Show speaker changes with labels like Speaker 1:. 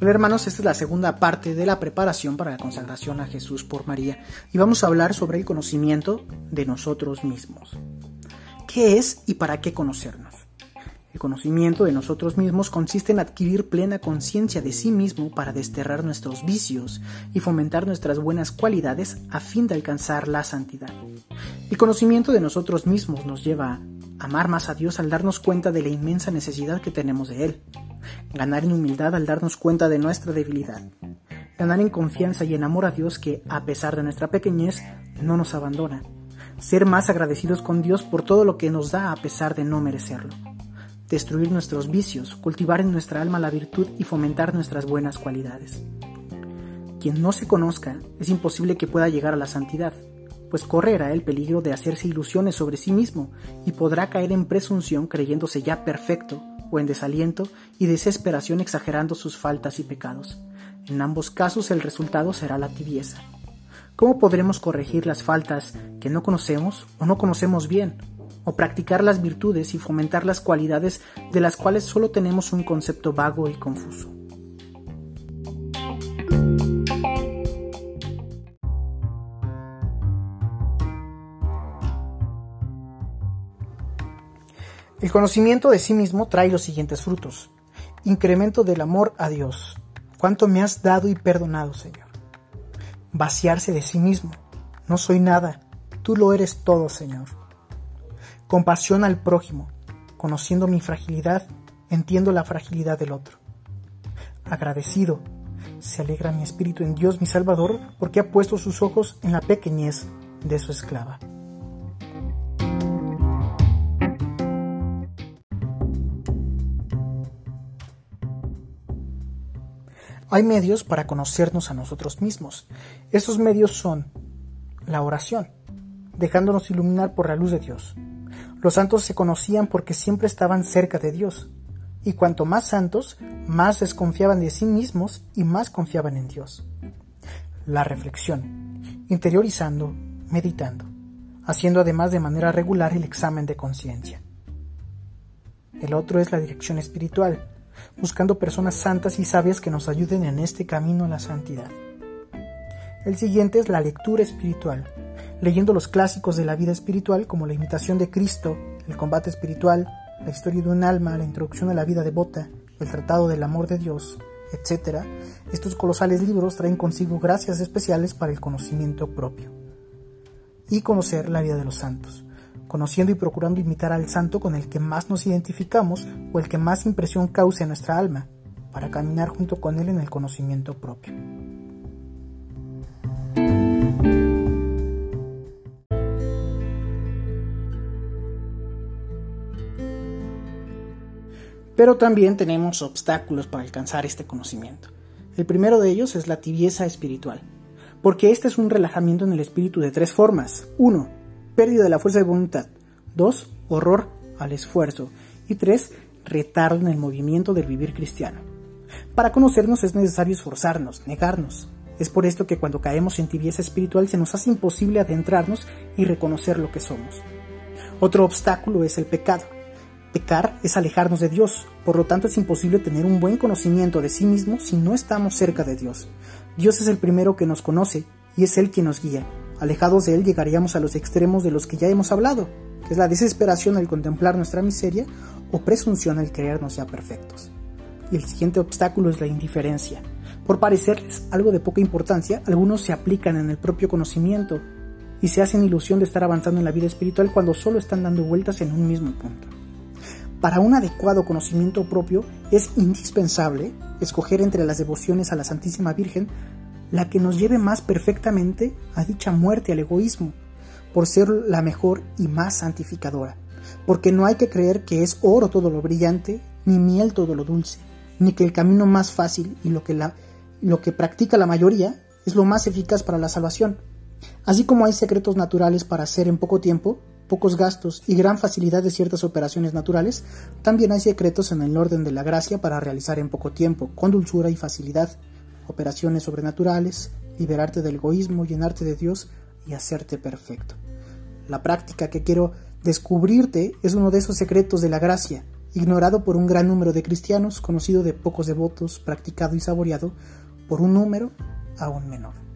Speaker 1: Hola hermanos, esta es la segunda parte de la preparación para la consagración a Jesús por María y vamos a hablar sobre el conocimiento de nosotros mismos. ¿Qué es y para qué conocernos? El conocimiento de nosotros mismos consiste en adquirir plena conciencia de sí mismo para desterrar nuestros vicios y fomentar nuestras buenas cualidades a fin de alcanzar la santidad. El conocimiento de nosotros mismos nos lleva amar más a Dios al darnos cuenta de la inmensa necesidad que tenemos de Él. Ganar en humildad al darnos cuenta de nuestra debilidad, ganar en confianza y en amor a Dios que, a pesar de nuestra pequeñez, no nos abandona, ser más agradecidos con Dios por todo lo que nos da a pesar de no merecerlo, destruir nuestros vicios, cultivar en nuestra alma la virtud y fomentar nuestras buenas cualidades. Quien no se conozca, es imposible que pueda llegar a la santidad, pues correrá el peligro de hacerse ilusiones sobre sí mismo y podrá caer en presunción creyéndose ya perfecto o en desaliento y desesperación exagerando sus faltas y pecados. En ambos casos el resultado será la tibieza. ¿Cómo podremos corregir las faltas que no conocemos o no conocemos bien? O practicar las virtudes y fomentar las cualidades de las cuales solo tenemos un concepto vago y confuso. El conocimiento de sí mismo trae los siguientes frutos. Incremento del amor a Dios. ¿Cuánto me has dado y perdonado, Señor? Vaciarse de sí mismo. No soy nada. Tú lo eres todo, Señor. Compasión al prójimo. Conociendo mi fragilidad, entiendo la fragilidad del otro. Agradecido. Se alegra mi espíritu en Dios mi Salvador porque ha puesto sus ojos en la pequeñez de su esclava. Hay medios para conocernos a nosotros mismos. Esos medios son la oración, dejándonos iluminar por la luz de Dios. Los santos se conocían porque siempre estaban cerca de Dios, y cuanto más santos, más desconfiaban de sí mismos y más confiaban en Dios. La reflexión, interiorizando, meditando, haciendo además de manera regular el examen de conciencia. El otro es la dirección espiritual, buscando personas santas y sabias que nos ayuden en este camino a la santidad. El siguiente es la lectura espiritual, leyendo los clásicos de la vida espiritual como la imitación de Cristo, el combate espiritual, la historia de un alma, la introducción a la vida devota, el tratado del amor de Dios, etc. Estos colosales libros traen consigo gracias especiales para el conocimiento propio y conocer la vida de los santos conociendo y procurando imitar al santo con el que más nos identificamos o el que más impresión cause en nuestra alma, para caminar junto con él en el conocimiento propio. Pero también tenemos obstáculos para alcanzar este conocimiento. El primero de ellos es la tibieza espiritual, porque este es un relajamiento en el espíritu de tres formas. Uno, pérdida de la fuerza de voluntad. 2. Horror al esfuerzo. Y 3. Retardo en el movimiento del vivir cristiano. Para conocernos es necesario esforzarnos, negarnos. Es por esto que cuando caemos en tibieza espiritual se nos hace imposible adentrarnos y reconocer lo que somos. Otro obstáculo es el pecado. Pecar es alejarnos de Dios, por lo tanto es imposible tener un buen conocimiento de sí mismo si no estamos cerca de Dios. Dios es el primero que nos conoce y es Él quien nos guía. Alejados de Él llegaríamos a los extremos de los que ya hemos hablado, que es la desesperación al contemplar nuestra miseria o presunción al creernos ya perfectos. Y el siguiente obstáculo es la indiferencia. Por parecerles algo de poca importancia, algunos se aplican en el propio conocimiento y se hacen ilusión de estar avanzando en la vida espiritual cuando solo están dando vueltas en un mismo punto. Para un adecuado conocimiento propio es indispensable escoger entre las devociones a la Santísima Virgen la que nos lleve más perfectamente a dicha muerte al egoísmo, por ser la mejor y más santificadora, porque no hay que creer que es oro todo lo brillante, ni miel todo lo dulce, ni que el camino más fácil y lo que, lo que practica la mayoría es lo más eficaz para la salvación. Así como hay secretos naturales para hacer en poco tiempo, pocos gastos y gran facilidad de ciertas operaciones naturales, también hay secretos en el orden de la gracia para realizar en poco tiempo, con dulzura y facilidad, operaciones sobrenaturales, liberarte del egoísmo, llenarte de Dios y hacerte perfecto. La práctica que quiero descubrirte es uno de esos secretos de la gracia, ignorado por un gran número de cristianos, conocido de pocos devotos, practicado y saboreado por un número aún menor.